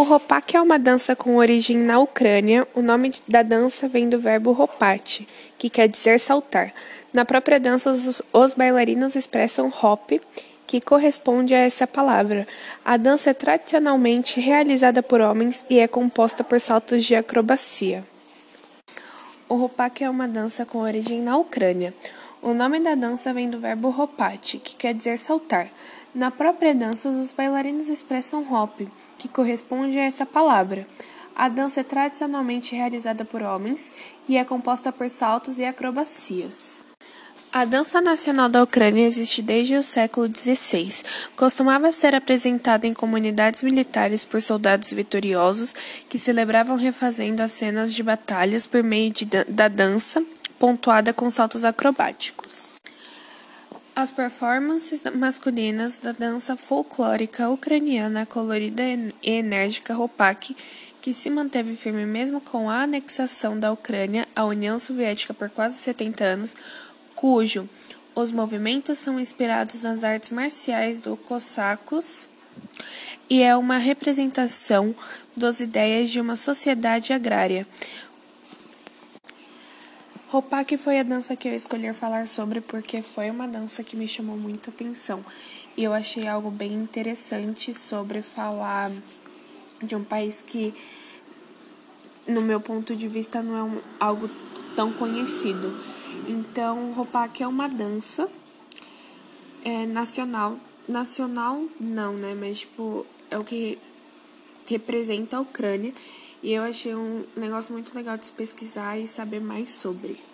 O ropak é uma dança com origem na Ucrânia. O nome da dança vem do verbo ropati, que quer dizer saltar. Na própria dança, os, os bailarinos expressam hop, que corresponde a essa palavra. A dança é tradicionalmente realizada por homens e é composta por saltos de acrobacia. O ropak é uma dança com origem na Ucrânia. O nome da dança vem do verbo ropati, que quer dizer saltar. Na própria dança, os bailarinos expressam hop, que corresponde a essa palavra. A dança é tradicionalmente realizada por homens e é composta por saltos e acrobacias. A dança nacional da Ucrânia existe desde o século XVI. Costumava ser apresentada em comunidades militares por soldados vitoriosos que celebravam refazendo as cenas de batalhas por meio de, da dança, pontuada com saltos acrobáticos. As performances masculinas da dança folclórica ucraniana colorida e enérgica Ropak, que se manteve firme mesmo com a anexação da Ucrânia à União Soviética por quase 70 anos, cujo os movimentos são inspirados nas artes marciais do cossacos e é uma representação das ideias de uma sociedade agrária. Ropak foi a dança que eu escolhi falar sobre porque foi uma dança que me chamou muita atenção e eu achei algo bem interessante sobre falar de um país que, no meu ponto de vista, não é um, algo tão conhecido. Então, Ropak é uma dança é, nacional. Nacional, não, né? Mas, tipo, é o que representa a Ucrânia. E eu achei um negócio muito legal de se pesquisar e saber mais sobre.